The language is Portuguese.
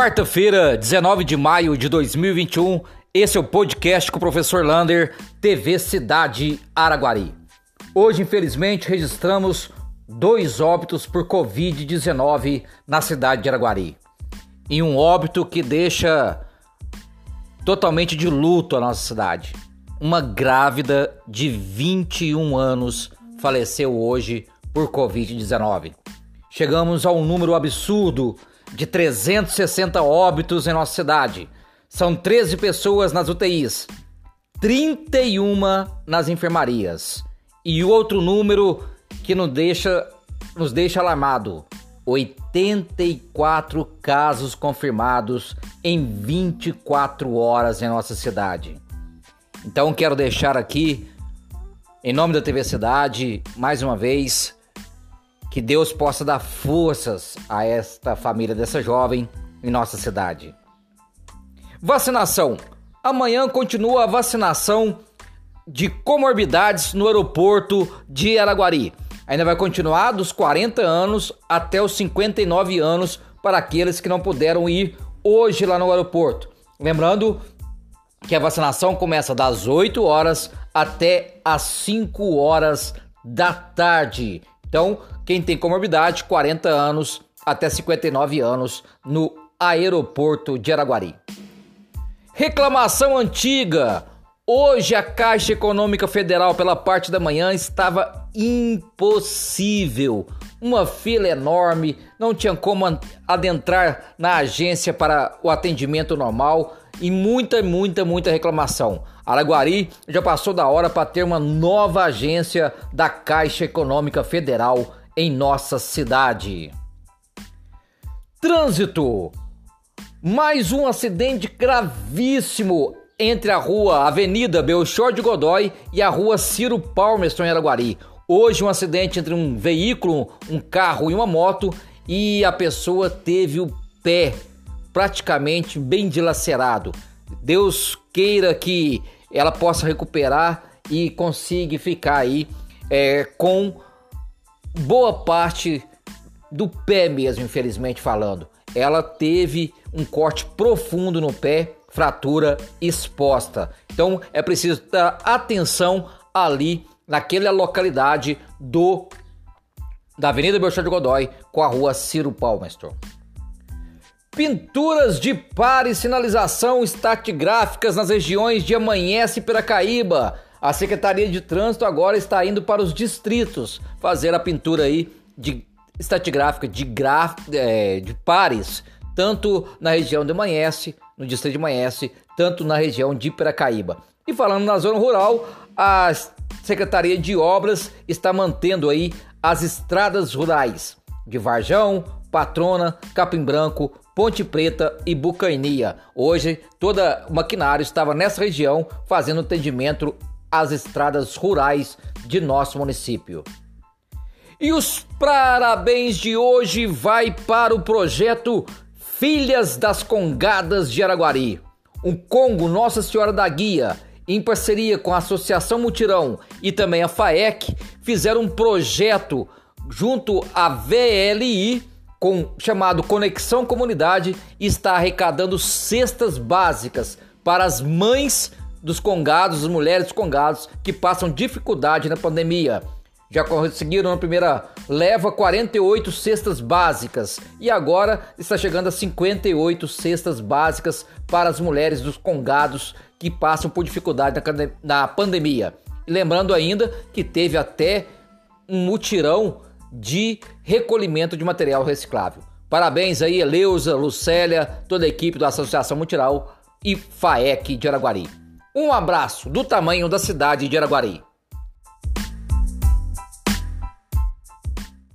Quarta-feira, 19 de maio de 2021, esse é o podcast com o professor Lander, TV Cidade Araguari. Hoje, infelizmente, registramos dois óbitos por Covid-19 na cidade de Araguari. E um óbito que deixa totalmente de luto a nossa cidade. Uma grávida de 21 anos faleceu hoje por Covid-19. Chegamos a um número absurdo de 360 óbitos em nossa cidade. São 13 pessoas nas UTIs, 31 nas enfermarias. E outro número que nos deixa, nos deixa alarmado: 84 casos confirmados em 24 horas em nossa cidade. Então quero deixar aqui, em nome da TV Cidade, mais uma vez, que Deus possa dar forças a esta família dessa jovem em nossa cidade. Vacinação. Amanhã continua a vacinação de comorbidades no aeroporto de Araguari. Ainda vai continuar dos 40 anos até os 59 anos para aqueles que não puderam ir hoje lá no aeroporto. Lembrando que a vacinação começa das 8 horas até as 5 horas da tarde. Então, quem tem comorbidade, 40 anos até 59 anos no aeroporto de Araguari. Reclamação antiga. Hoje a Caixa Econômica Federal, pela parte da manhã, estava impossível. Uma fila enorme, não tinha como adentrar na agência para o atendimento normal e muita, muita, muita reclamação. Araguari já passou da hora para ter uma nova agência da Caixa Econômica Federal em nossa cidade. Trânsito. Mais um acidente gravíssimo entre a rua Avenida Belchor de Godói e a rua Ciro Palmerston em Araguari. Hoje um acidente entre um veículo, um carro e uma moto e a pessoa teve o pé praticamente bem dilacerado. Deus queira que ela possa recuperar e consiga ficar aí é, com boa parte do pé mesmo, infelizmente falando. Ela teve um corte profundo no pé, fratura exposta. Então é preciso dar atenção ali naquela localidade do da Avenida Belchor de Godói com a rua Ciro Palmerston. Pinturas de par e sinalização estatigráficas nas regiões de Amanhece e Piracaíba. A Secretaria de Trânsito agora está indo para os distritos fazer a pintura aí de estatigráfica de, graf, é, de pares, tanto na região de Amanhece, no distrito de Amanhece, tanto na região de Piracaíba. E falando na zona rural, a Secretaria de Obras está mantendo aí as estradas rurais de Varjão, Patrona, Capim Branco, Ponte Preta e Bucainia. Hoje, toda o maquinário estava nessa região fazendo atendimento às estradas rurais de nosso município. E os parabéns de hoje vai para o projeto Filhas das Congadas de Araguari. O Congo Nossa Senhora da Guia, em parceria com a Associação Mutirão e também a FAEC, fizeram um projeto junto à VLI com, chamado Conexão Comunidade está arrecadando cestas básicas para as mães dos congados, as mulheres congados que passam dificuldade na pandemia. Já conseguiram na primeira leva 48 cestas básicas e agora está chegando a 58 cestas básicas para as mulheres dos congados que passam por dificuldade na, pandemia. Lembrando ainda que teve até um mutirão de recolhimento de material reciclável. Parabéns aí, Eleusa, Lucélia, toda a equipe da Associação Multiral e FAEC de Araguari. Um abraço do tamanho da cidade de Araguari.